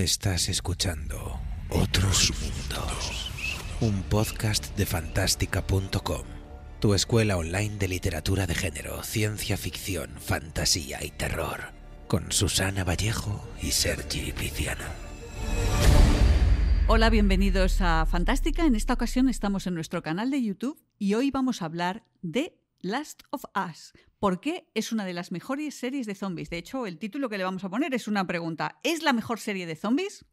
Estás escuchando Otros Mundos, un podcast de fantástica.com, tu escuela online de literatura de género, ciencia ficción, fantasía y terror, con Susana Vallejo y Sergi Viciana. Hola, bienvenidos a Fantástica. En esta ocasión estamos en nuestro canal de YouTube y hoy vamos a hablar de Last of Us. ¿Por qué es una de las mejores series de zombies? De hecho, el título que le vamos a poner es una pregunta. ¿Es la mejor serie de zombies?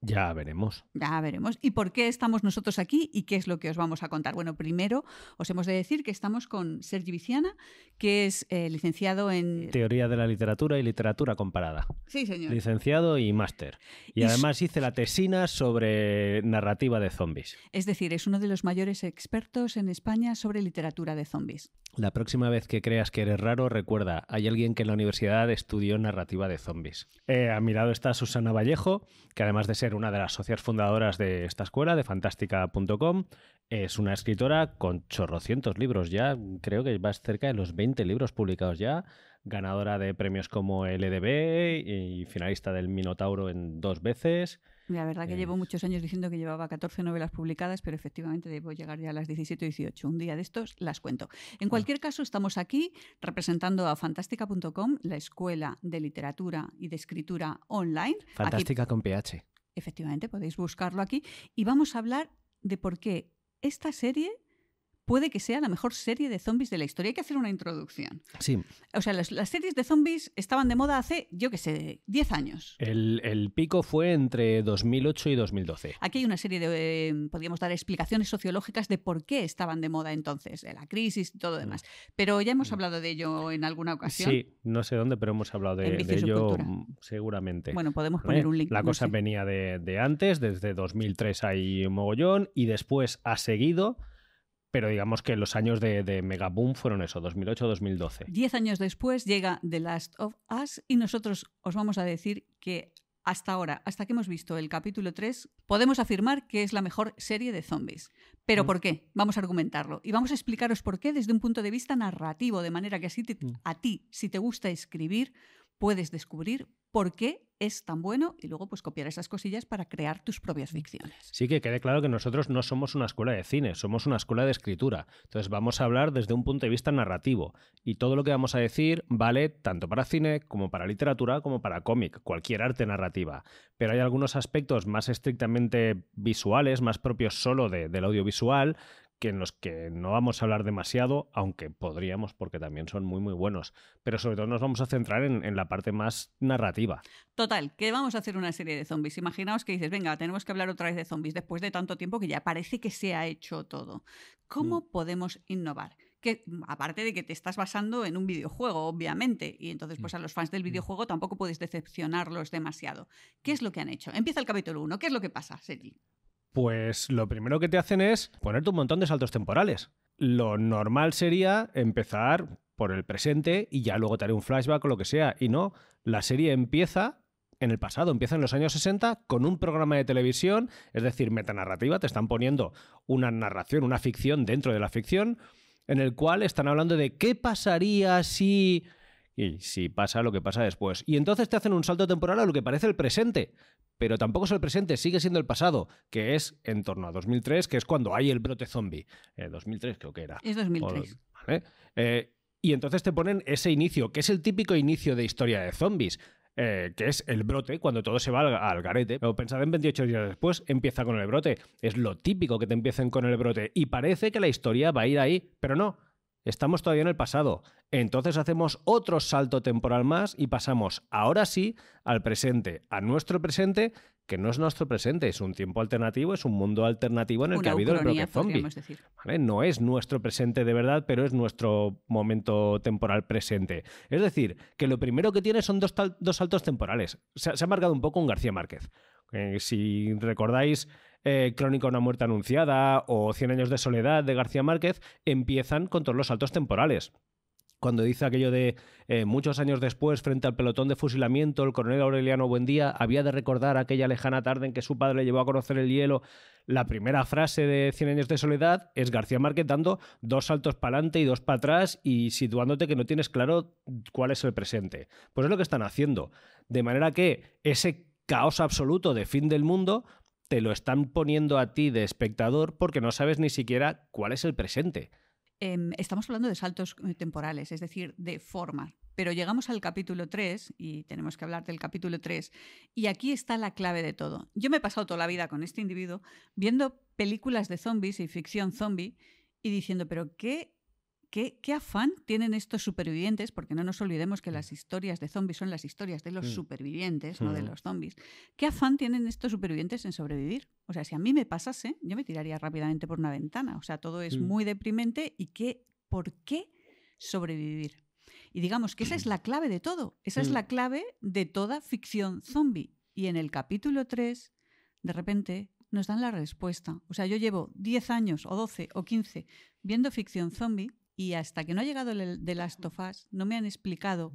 Ya veremos. Ya veremos. ¿Y por qué estamos nosotros aquí y qué es lo que os vamos a contar? Bueno, primero os hemos de decir que estamos con Sergi Viciana, que es eh, licenciado en... Teoría de la literatura y literatura comparada. Sí, señor. Licenciado y máster. Y, además hice la tesina sobre narrativa de zombies. Es decir, es uno de los mayores expertos en España sobre literatura de zombies. La próxima vez que creas que eres raro, recuerda, hay alguien que en la universidad estudió narrativa de zombies. Eh, a mi lado está Susana Vallejo, que además de ser una de las socias fundadoras de esta escuela, de fantástica.com, es una escritora con chorrocientos libros ya, creo que va cerca de los 20 libros publicados ya, ganadora de premios como el EDB y finalista del Minotauro en dos veces. La verdad que llevo muchos años diciendo que llevaba 14 novelas publicadas, pero efectivamente debo llegar ya a las 17 o 18. Un día de estos las cuento. En cualquier caso, estamos aquí representando a fantástica.com, la escuela de literatura y de escritura online. Aquí, Fantástica con PH. Efectivamente, podéis buscarlo aquí. Y vamos a hablar de por qué esta serie puede que sea la mejor serie de zombies de la historia. Hay que hacer una introducción. Sí, O sea, las, las series de zombies estaban de moda hace, yo qué sé, 10 años. el, el pico fue entre 2008 y 2012. Aquí hay una serie de, eh, podríamos dar explicaciones sociológicas de por qué estaban de moda entonces, de la crisis y todo lo demás. Pero ya hemos hablado de ello en alguna ocasión. Mm. Sí, no sé dónde, pero hemos hablado de, ello mm, seguramente. Bueno, podemos poner un link. La no cosa sé. venía de, de antes, desde 2003 hay un mogollón y después ha seguido, pero digamos que los años de, de megaboom fueron eso, 2008-2012. Diez años después llega The Last of Us y nosotros os vamos a decir que hasta ahora, hasta que hemos visto el capítulo 3, podemos afirmar que es la mejor serie de zombies. ¿Pero Mm. por qué? Vamos a argumentarlo. Y vamos a explicaros por qué desde un punto de vista narrativo, de manera que así te- Mm. a ti, si te gusta escribir, puedes descubrir por qué es tan bueno y luego pues copiar esas cosillas para crear tus propias ficciones. Sí que quede claro que nosotros no somos una escuela de cine, somos una escuela de escritura. Entonces vamos a hablar desde un punto de vista narrativo y todo lo que vamos a decir vale tanto para cine como para literatura como para cómic, cualquier arte narrativa. Pero hay algunos aspectos más estrictamente visuales, más propios solo de- del audiovisual, que en los que no vamos a hablar demasiado, aunque podríamos porque también son muy muy buenos. Pero sobre todo nos vamos a centrar en, en la parte más narrativa. Total, que vamos a hacer una serie de zombies. Imaginaos que dices, venga, tenemos que hablar otra vez de zombies después de tanto tiempo que ya parece que se ha hecho todo. ¿Cómo podemos innovar? Que, aparte de que te estás basando en un videojuego, obviamente, y entonces pues a los fans del videojuego tampoco puedes decepcionarlos demasiado. ¿Qué es lo que han hecho? Empieza el capítulo 1. ¿Qué es lo que pasa, Sergi? Pues lo primero que te hacen es ponerte un montón de saltos temporales. Lo normal sería empezar por el presente y ya luego te haré un flashback o lo que sea. Y no, la serie empieza en el pasado, empieza en los años 60 con un programa de televisión, es decir, metanarrativa, te están poniendo una narración, una ficción dentro de la ficción, en el cual están hablando de qué pasaría si... Y si pasa lo que pasa después. Y entonces te hacen un salto temporal a lo que parece el presente. Pero tampoco es el presente, sigue siendo el pasado, que es en torno a 2003, que es cuando hay el brote zombie. Eh, 2003 creo que era. Es 2003. O- ¿vale? Eh, y entonces te ponen ese inicio, que es el típico inicio de historia de zombies. eh, que es el brote, cuando todo se va al, al garete. Pero pensad en 28 días después, empieza con el brote. Es lo típico que te empiecen con el brote. Y parece que la historia va a ir ahí, pero no. Estamos todavía en el pasado. Entonces hacemos otro salto temporal más y pasamos ahora sí al presente, a nuestro presente, que no es nuestro presente, es un tiempo alternativo, es un mundo alternativo en el que ha habido el brote zombie. No es nuestro presente de verdad, pero es nuestro momento temporal presente. Es decir, que lo primero que tiene son dos, tal- dos saltos temporales. Se, ha- se ha marcado un poco un García Márquez. Eh, si recordáis eh, Crónica una muerte anunciada o Cien años de soledad de García Márquez, empiezan con todos los saltos temporales. Cuando dice aquello de eh, muchos años después, frente al pelotón de fusilamiento, el coronel Aureliano Buendía había de recordar aquella lejana tarde en que su padre le llevó a conocer el hielo. La primera frase de Cien años de soledad es García Márquez dando dos saltos para adelante y dos para atrás y situándote que no tienes claro cuál es el presente. Pues es lo que están haciendo. De manera que ese caos absoluto de fin del mundo, te lo están poniendo a ti de espectador porque no sabes ni siquiera cuál es el presente. Em, estamos hablando de saltos eh, temporales, es decir, de forma. Pero llegamos al capítulo 3 y tenemos que hablar del capítulo 3. Y aquí está la clave de todo. Yo me he pasado toda la vida con este individuo viendo películas de zombies y ficción zombie y diciendo, pero ¿qué ¿Qué, afán tienen estos supervivientes? Porque no nos olvidemos que las historias de zombies son las historias de los mm. supervivientes, no de mm. los zombies. ¿Qué afán tienen estos supervivientes en sobrevivir? O sea, si a mí me pasase, yo me tiraría rápidamente por una ventana. O sea, todo es mm. muy deprimente y qué, ¿por qué sobrevivir? Y digamos que esa es la clave de todo. Esa es la clave de toda ficción zombie. Y en el capítulo 3, de repente, nos dan la respuesta. O sea, yo llevo 10 años o 12 o 15 viendo ficción zombie y hasta que no ha llegado el de Last of Us, no me han explicado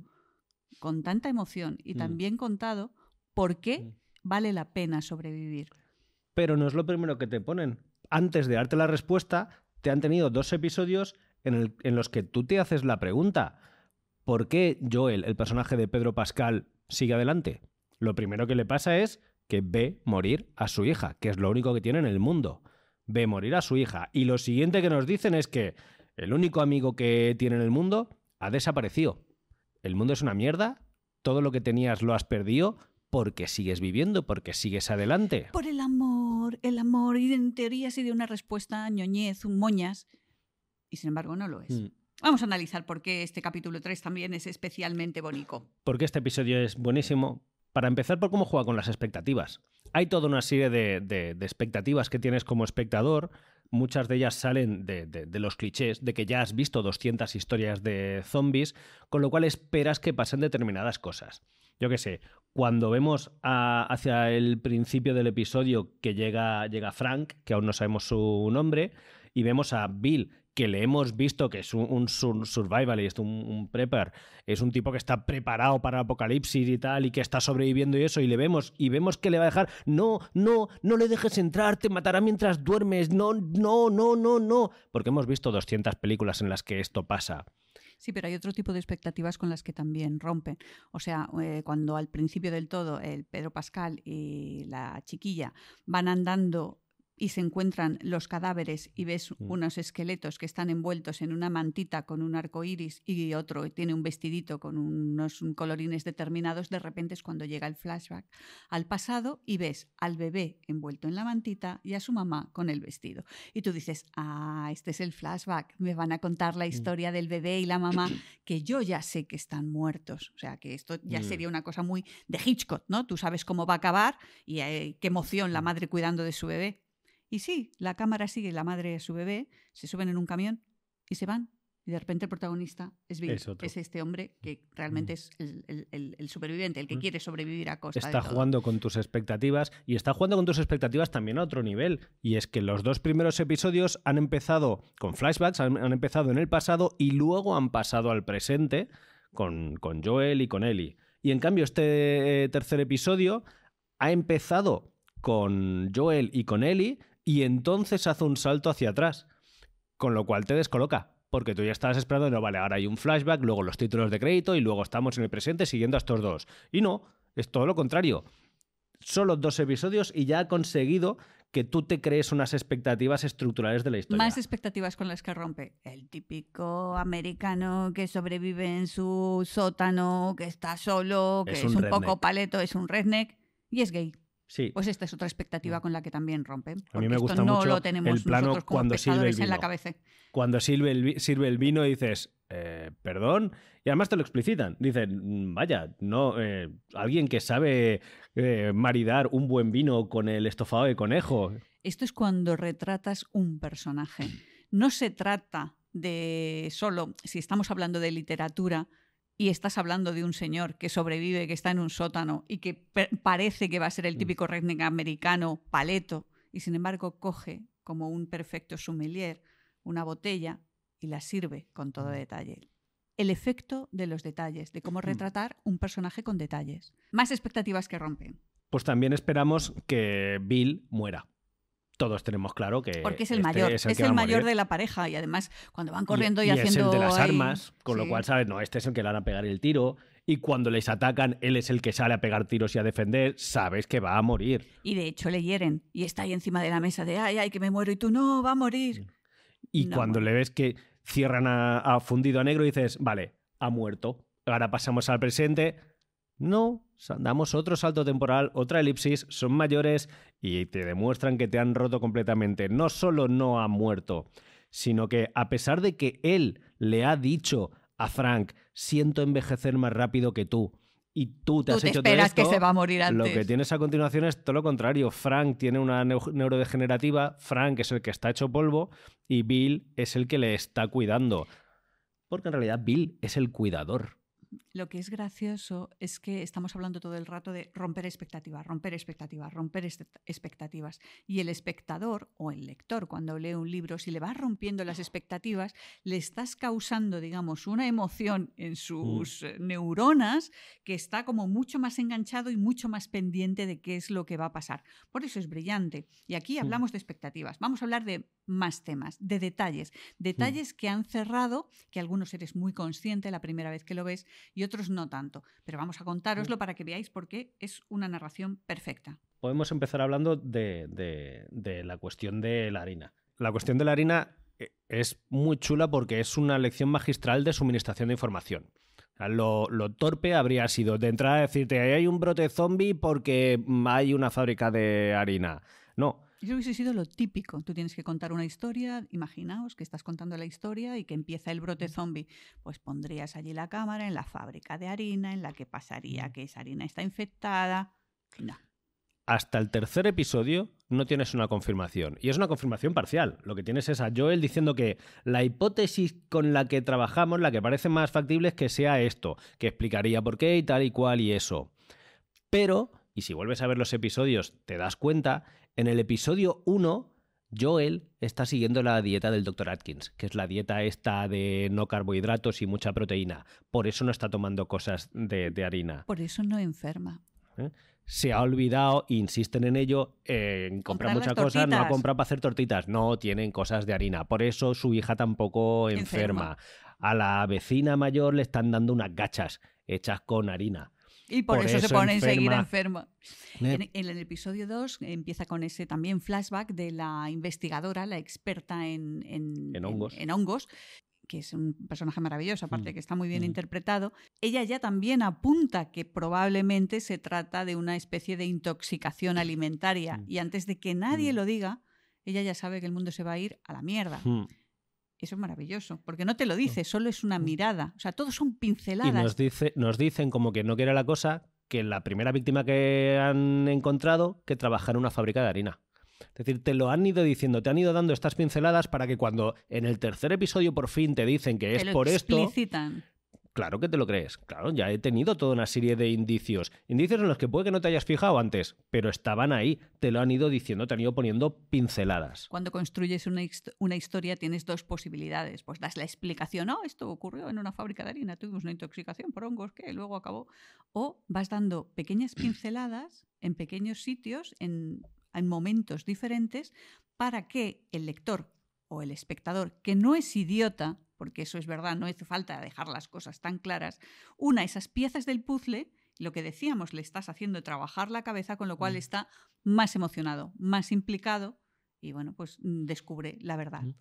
con tanta emoción y mm. también contado por qué mm. vale la pena sobrevivir. Pero no es lo primero que te ponen. Antes de darte la respuesta, te han tenido dos episodios en, en los que tú te haces la pregunta, ¿por qué Joel, el personaje de Pedro Pascal, sigue adelante? Lo primero que le pasa es que ve morir a su hija, que es lo único que tiene en el mundo. Ve morir a su hija. Y lo siguiente que nos dicen es que el único amigo que tiene en el mundo ha desaparecido. El mundo es una mierda, todo lo que tenías lo has perdido porque sigues viviendo, porque sigues adelante. Por el amor, el amor, y en teoría de una respuesta ñoñez, un moñas, y sin embargo no lo es. Mm. Vamos a analizar por qué este capítulo 3 también es especialmente bonito. Porque este episodio es buenísimo. Para empezar, por cómo juega con las expectativas. Hay toda una serie de expectativas que tienes como espectador muchas de ellas salen de, los clichés, de que ya has visto 200 historias de zombies, con lo cual esperas que pasen determinadas cosas. Yo qué sé, cuando vemos hacia el principio del episodio que llega, llega Frank, que aún no sabemos su nombre, y vemos a Bill que le hemos visto que es un, survivalist, un, prepper, es un tipo que está preparado para apocalipsis y tal, y que está sobreviviendo y eso, y le vemos, y vemos que le va a dejar, no, no, no le dejes entrar, te matará mientras duermes, no, no, no, no, no, porque hemos visto 200 películas en las que esto pasa. Sí, pero hay otro tipo de expectativas con las que también rompen. O sea, eh, cuando al principio del todo el Pedro Pascal y la chiquilla van andando y se encuentran los cadáveres y ves mm. unos esqueletos que están envueltos en una mantita con un arco iris y otro tiene un vestidito con unos colorines determinados, de repente es cuando llega el flashback al pasado y ves al bebé envuelto en la mantita y a su mamá con el vestido. Y tú dices, ah, este es el flashback, me van a contar la mm. historia del bebé y la mamá, que yo ya sé que están muertos. O sea, que esto ya mm. sería una cosa muy de Hitchcock, ¿no? Tú sabes cómo va a acabar y eh, qué emoción la madre cuidando de su bebé. Y sí, la cámara sigue la madre y su bebé, se suben en un camión y se van. Y de repente el protagonista es Bill, es, este hombre que realmente mm. es el, superviviente, el que mm. quiere sobrevivir a costa Está jugando con tus expectativas y está jugando con tus expectativas también a otro nivel. Y es que los dos primeros episodios han empezado con flashbacks, han, empezado en el pasado y luego han pasado al presente con, con Joel y con Ellie. Y en cambio este eh, tercer episodio ha empezado con Joel y con Ellie y entonces hace un salto hacia atrás, con lo cual te descoloca, porque tú ya estabas esperando, no, vale, ahora hay un flashback, luego los títulos de crédito y luego estamos en el presente siguiendo a estos dos. Y no, es todo lo contrario. Solo dos episodios y ya ha conseguido que tú te crees unas expectativas estructurales de la historia. Más expectativas con las que rompe. El típico americano que sobrevive en su sótano, que está solo, que es, un poco paleto, es un redneck y es gay. Pues esta es otra expectativa mm. con la que también rompen. A mí me gusta mucho lo tenemos el plano cuando sirve el vino. en la cabeza. Cuando sirve el, sirve el vino y dices, eh, perdón, y además te lo explicitan. Dicen, mm, vaya, no, eh, alguien que sabe eh, maridar un buen vino con el estofado de conejo. Esto es cuando retratas un personaje. No se trata de solo, si estamos hablando de literatura, y estás hablando de un señor que sobrevive, que está en un sótano y que parece que va a ser el mm. típico redneck americano paleto, y sin embargo coge como un perfecto sommelier una botella y la sirve con todo mm. detalle. El efecto de los detalles, de cómo mm. retratar un personaje con detalles. Más expectativas que rompen. Pues también esperamos que Bill muera todos tenemos claro que. Porque es el este mayor, es el, mayor de la pareja y además cuando van corriendo y, haciendo. Es el de las armas, con lo cual, ¿sabes? No, este es el que le van a pegar el tiro. y cuando les atacan, él es el que sale a pegar tiros y a defender, sabes que va a morir. Y de hecho le hieren y está ahí encima de la mesa de, ay, ay, que me muero y tú no, va a morir. Y No cuando muere. le ves que cierran a, a fundido a negro, dices, vale, ha muerto. Ahora pasamos al presente. No, damos otro salto temporal, otra elipsis, son mayores y te demuestran que te han roto completamente. No solo no ha muerto, sino que a pesar de que él le ha dicho a Frank, siento envejecer más rápido que tú, y tú te Tú has te hecho todo esperas que esto, se va a morir lo antes. que tienes a continuación es todo lo contrario. Frank tiene una neu- neurodegenerativa, Frank es el que está hecho polvo y Bill es el que le está cuidando. Porque en realidad Bill es el cuidador. Lo que es gracioso es que estamos hablando todo el rato de romper expectativas, romper expectativas, romper expectativas. Y el espectador o el lector, cuando lee un libro, si le vas rompiendo las expectativas, le estás causando, digamos, una emoción en sus eh, neuronas que está como mucho más enganchado y mucho más pendiente de qué es lo que va a pasar. Por eso es brillante. Y aquí hablamos de expectativas. Vamos a hablar de más temas, de detalles. Detalles que han cerrado, que algunos eres muy consciente la primera vez que lo ves y otros no tanto. Pero vamos a contároslo para que veáis por qué es una narración perfecta. Podemos empezar hablando de, de- de la cuestión de la harina. La cuestión de la harina eh, es muy chula porque es una lección magistral de suministración de información. Lo, lo torpe habría sido de entrar a decirte hay un brote zombie porque hay una fábrica de harina. No, Eso hubiese sido lo típico. Tú tienes que contar una historia, imaginaos que estás contando la historia y que empieza el brote zombie. Pues pondrías allí la cámara en la fábrica de harina, en la que pasaría que esa harina está infectada. No. hasta el tercer episodio no tienes una confirmación. Y es una confirmación parcial. Lo que tienes es a Joel diciendo que la hipótesis con la que trabajamos, la que parece más factible, es que sea esto, que explicaría por qué y tal y cual y eso. Pero, y si vuelves a ver los episodios, te das cuenta, en el episodio 1, Joel está siguiendo la dieta del Dr. Atkins, que es la dieta esta de no carbohidratos y mucha proteína. Por eso no está tomando cosas de, de harina Por eso no enferma. se ha olvidado, insisten en ello, en comprar Comprar muchas cosas, no ha comprado para hacer tortitas, no tienen cosas de harina. Por eso su hija tampoco enferma. Enferma. A la vecina mayor le están dando unas gachas hechas con harina. Y por, Por eso, se pone enseguida enferma. enferma. En, en el episodio 2 empieza con ese también flashback de la investigadora, la experta en, en- En hongos. que es un personaje maravilloso, aparte Mm. que está muy bien Mm. interpretado. Ella ya también apunta que probablemente se trata de una especie de intoxicación alimentaria. Mm. Y antes de que nadie lo diga, ella ya sabe que el mundo se va a ir a la mierda. Eso es maravilloso, porque no te lo dice, solo es una Mm. mirada. O sea, todos son Y pinceladas. nos, dice, nos dicen, como que no quiere la cosa, que la primera víctima que han encontrado, que trabaja en una fábrica de harina. Es decir, te lo han ido diciendo, te han ido dando estas pinceladas para que cuando en el tercer episodio por fin te dicen que Te es lo por esto. Claro que te lo crees. Claro, ya he tenido toda una serie de indicios. Indicios en los que puede que no te hayas fijado antes, pero estaban ahí. Te lo han ido diciendo, te han ido poniendo pinceladas. Cuando construyes una, hist- una historia tienes dos posibilidades. Pues das la explicación, no, esto ocurrió en una fábrica de harina, tuvimos una intoxicación por hongos que luego acabó. O vas dando pequeñas pinceladas en pequeños sitios, en momentos diferentes, para que el lector o el espectador, que no es idiota, porque eso es verdad, no hace falta dejar las cosas tan claras, una esas piezas del puzzle, lo que decíamos, le estás haciendo trabajar la cabeza, con lo cual Mm. está más emocionado, más implicado y bueno, pues mm, descubre la verdad. Mm.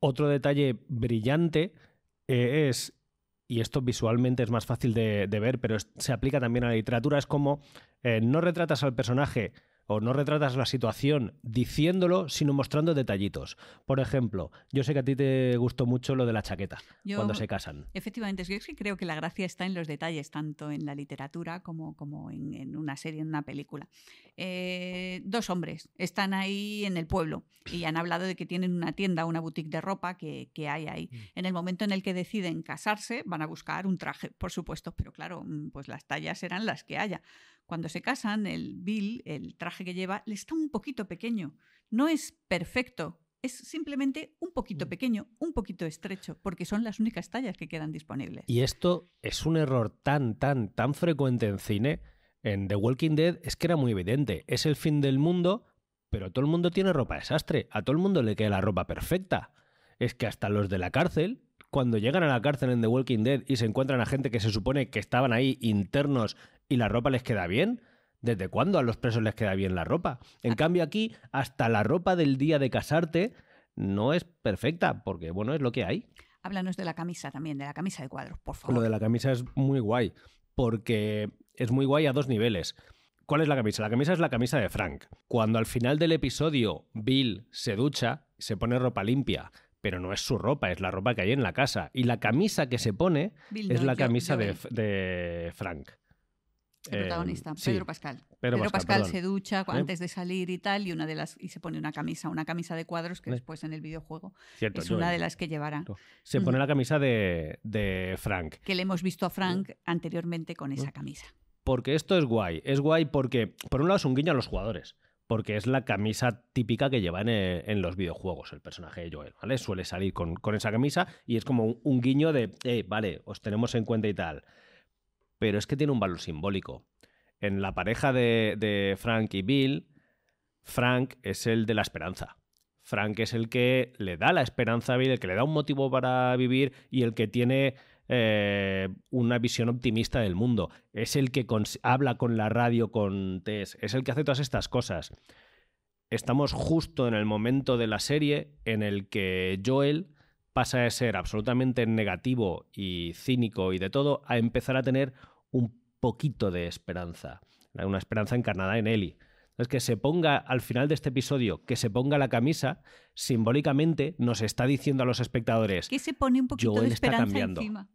Otro detalle brillante eh, es, y esto visualmente es más fácil de, de ver, pero es- se aplica también a la literatura, es como eh, no retratas al personaje o no retratas la situación diciéndolo, sino mostrando detallitos. Por ejemplo, yo sé que a ti te gustó mucho lo de la chaqueta Yo- cuando se casan. Efectivamente, es que es que creo que la gracia está en los detalles, tanto en la literatura como, como en, en una serie, en una película. Eh, dos hombres están ahí en el pueblo y han hablado de que tienen una tienda, una boutique de ropa que, que hay ahí. Mm. En el momento en el que deciden casarse, van a buscar un traje, por supuesto, pero claro, mm, pues las tallas serán las que haya. Cuando se casan, el Bill, el traje que lleva, le está un poquito pequeño. No es perfecto, es simplemente un poquito Mm. pequeño, un poquito estrecho, porque son las únicas tallas que quedan disponibles. Y esto es un error tan, tan, tan frecuente en cine. En The Walking Dead es que era muy evidente. Es el fin del mundo, pero todo el mundo tiene ropa desastre. A todo el mundo le queda la ropa perfecta. Es que hasta los de la cárcel, cuando llegan a la cárcel en The Walking Dead y se encuentran a gente que se supone que estaban ahí internos y la ropa les queda bien? ¿Desde cuándo a los presos les queda bien la ropa? En Ah. cambio aquí, hasta la ropa del día de casarte no es perfecta, porque bueno, es lo que hay. Háblanos de la camisa también, de la camisa de cuadros, por favor. Lo de la camisa es muy guay, porque es muy guay a dos niveles. ¿Cuál es la camisa? La camisa es la camisa de Frank. Cuando al final del episodio Bill se ducha, se pone ropa limpia, pero no es su ropa, es la ropa que hay en la casa. Y la camisa que se pone Bill, es la yo- camisa de, Frank. el protagonista, Eh, sí, Pedro Pascal. Pedro Pedro, Pascal, se ducha ¿Eh? antes de salir y tal, y una de las y se pone una camisa, una camisa de cuadros que ¿Eh? después en el videojuego Cierto, es una de las que llevará. Se pone la camisa de, de Frank. Que le hemos visto a Frank anteriormente con esa ¿Eh? camisa. Porque esto es guay. Es guay porque, por un lado, es un guiño a los jugadores. Porque es la camisa típica que llevan en, en los videojuegos el personaje de Joel, ¿vale? Suele salir con, esa camisa y es como un, guiño de, eh, vale, os tenemos en cuenta y tal. Pero es que tiene un valor simbólico. En la pareja de, de Frank y Bill, Frank es el de la esperanza. Frank es el que le da la esperanza a Bill, el que le da un motivo para vivir y el que tiene eh, una visión optimista del mundo. Es el que habla con la radio, con Tess, es el que hace todas estas cosas. Estamos justo en el momento de la serie en el que Joel pasa de ser absolutamente negativo y cínico y de todo a empezar a tener un poquito de esperanza. Una esperanza encarnada en Ellie. Entonces, que se ponga al final de este episodio, que se ponga la camisa, simbólicamente nos está diciendo a los espectadores, Que se pone un poquito Joel de está esperanza cambiando. encima.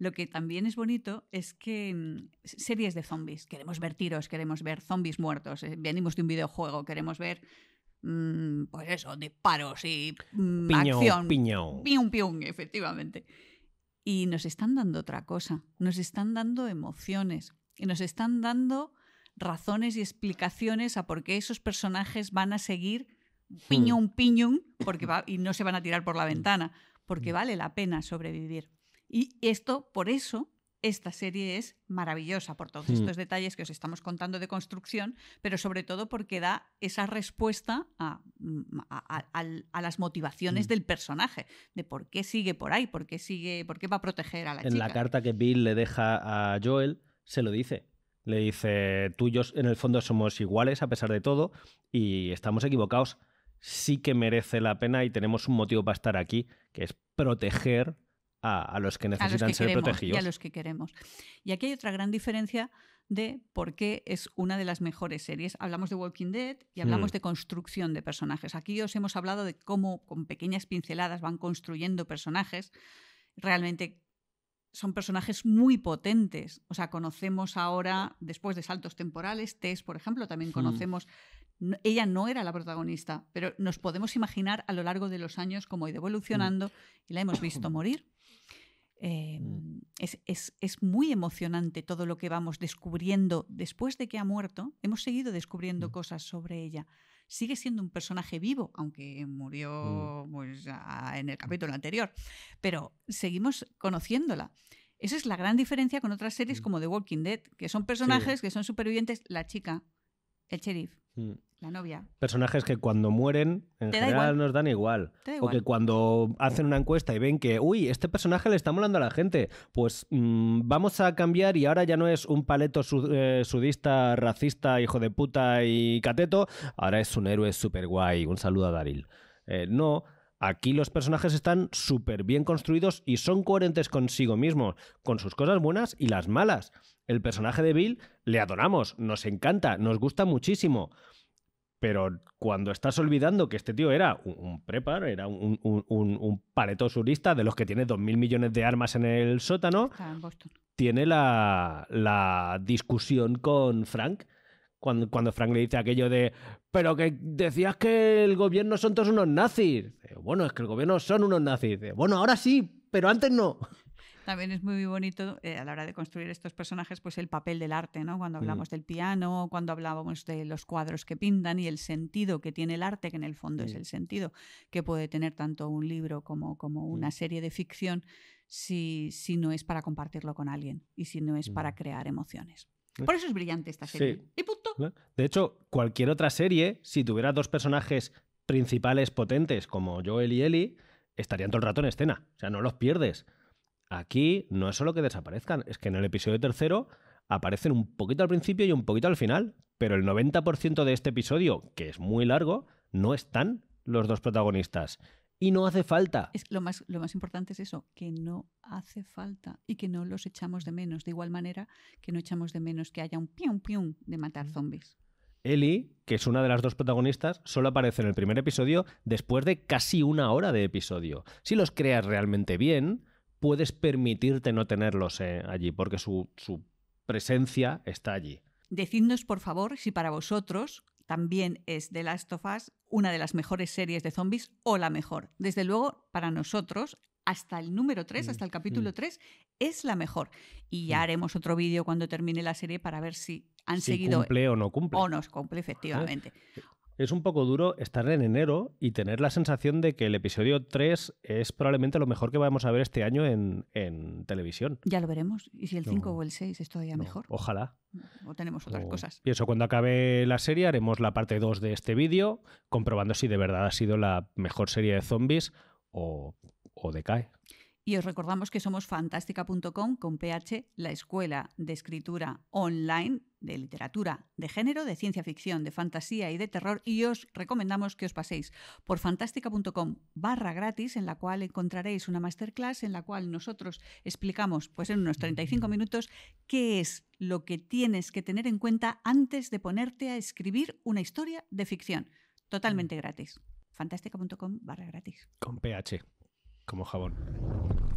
Lo que también es bonito es que mm, series de zombies, queremos ver tiros, queremos ver zombies muertos, eh, venimos de un videojuego, queremos ver, mm, pues eso, disparos y mm, piñón, acción. piñón. Pium, pium, efectivamente. Y nos están dando otra cosa, nos están dando emociones y nos están dando razones y explicaciones a por qué esos personajes van a seguir piñón, piñón, porque va, y no se van a tirar por la ventana, porque vale la pena sobrevivir. Y esto, por eso, esta serie es maravillosa, por todos Hmm. estos detalles que os estamos contando de construcción, pero sobre todo porque da esa respuesta a, a- a- al- a las motivaciones Mm. del personaje, de por qué sigue por ahí, por qué, sigue, por qué va a proteger a la en chica. la carta que Bill le deja a Joel, se lo dice. Le dice, tú y yo en el fondo somos iguales a pesar de todo y estamos equivocados. Sí que merece la pena y tenemos un motivo para estar aquí, que es proteger a, a los que a los necesitan que ser queremos protegidos. y a los que queremos. Y aquí hay otra gran diferencia de por qué es una de las mejores series. Hablamos de Walking Dead y hablamos Mm. de construcción de personajes. Aquí os hemos hablado de cómo con pequeñas pinceladas van construyendo personajes. Realmente son personajes muy potentes. O sea, conocemos ahora, después de saltos temporales, Tess, por ejemplo, también Mm. conocemos. no- ella no era la protagonista, pero nos podemos imaginar a lo largo de los años cómo ha ido evolucionando y la hemos visto morir. Eh, Mm. es, es- es muy emocionante todo lo que vamos descubriendo después de que ha muerto. Hemos seguido descubriendo Mm. cosas sobre ella. Sigue siendo un personaje vivo, aunque murió Mm. pues, a- en el capítulo anterior, pero seguimos conociéndola. Esa es la gran diferencia con otras series como The Walking Dead, que son personajes que son supervivientes. La chica, el sheriff, Mm. la novia. Personajes que cuando mueren, en general igual. nos dan igual. O que cuando hacen una encuesta y ven que, uy, este personaje le está molando a la gente, pues mm, vamos a cambiar y ahora ya no es un paleto su- eh, sudista, racista, hijo de puta y cateto, ahora es un héroe súper guay. Un saludo a Daryl. Eh, no, aquí los personajes están súper bien construidos y son coherentes consigo mismos, con sus cosas buenas y las malas. El personaje de Bill le adoramos, nos encanta, nos gusta muchísimo. Pero cuando estás olvidando que este tío era un, un prepar, era un, un, surista de los que tiene 2.000 millones de armas en el sótano, en tiene la, la discusión con Frank. Cuando, cuando Frank le dice aquello de, pero que decías que el gobierno son todos unos nazis. Bueno, es que el gobierno son unos nazis. Bueno, ahora sí, pero antes no. También es muy bonito eh, a la hora de construir estos personajes, pues el papel del arte, ¿no? Cuando hablamos del piano, cuando hablábamos de los cuadros que pintan y el sentido que tiene el arte, que en el fondo es el sentido que puede tener tanto un libro como, como una serie de ficción, si, si no es para compartirlo con alguien y si no es para Mm. crear emociones. Por eso es brillante esta sí. serie. Y punto. De hecho, cualquier otra serie, si tuviera dos personajes principales potentes como Joel y Ellie, estarían todo el rato en escena. O sea, no los pierdes. Aquí no es solo que desaparezcan, es que en el episodio tercero aparecen un poquito al principio y un poquito al final, pero el 90% de este episodio, que es muy largo, no están los dos protagonistas. Y no hace falta. Es, lo, más, lo más importante es eso, que no hace falta y que no los echamos de menos. De igual manera que no echamos de menos que haya un pium pium de matar zombies. Ellie, que es una de las dos protagonistas, solo aparece en el primer episodio después de casi una hora de episodio. Si los creas realmente bien, puedes permitirte no tenerlos eh, allí, porque su, su presencia está allí. Decidnos, por favor, si para vosotros también es The Last of Us una de las mejores series de zombies o la mejor. Desde luego, para nosotros, hasta el número 3, hasta el capítulo 3, es la mejor. Y ya haremos otro vídeo cuando termine la serie para ver si han Si seguido cumple o no cumple. o nos cumple, efectivamente. Es un poco duro estar en enero y tener la sensación de que el episodio 3 es probablemente lo mejor que vamos a ver este año en, en televisión. Ya lo veremos. Y si el No. 5 o el 6 es todavía No, mejor. Ojalá. O tenemos otras O- cosas. Pienso, cuando acabe la serie haremos la parte 2 de este vídeo, comprobando si de verdad ha sido la mejor serie de zombies o, o decae. Y os recordamos que somos fantástica.com con PH, la escuela de escritura online de literatura de género, de ciencia ficción, de fantasía y de terror. Y os recomendamos que os paséis por fantástica.com barra gratis, en la cual encontraréis una masterclass en la cual nosotros explicamos, pues en unos 35 minutos, qué es lo que tienes que tener en cuenta antes de ponerte a escribir una historia de ficción. Totalmente gratis. fantástica.com barra gratis. Con pH, como jabón.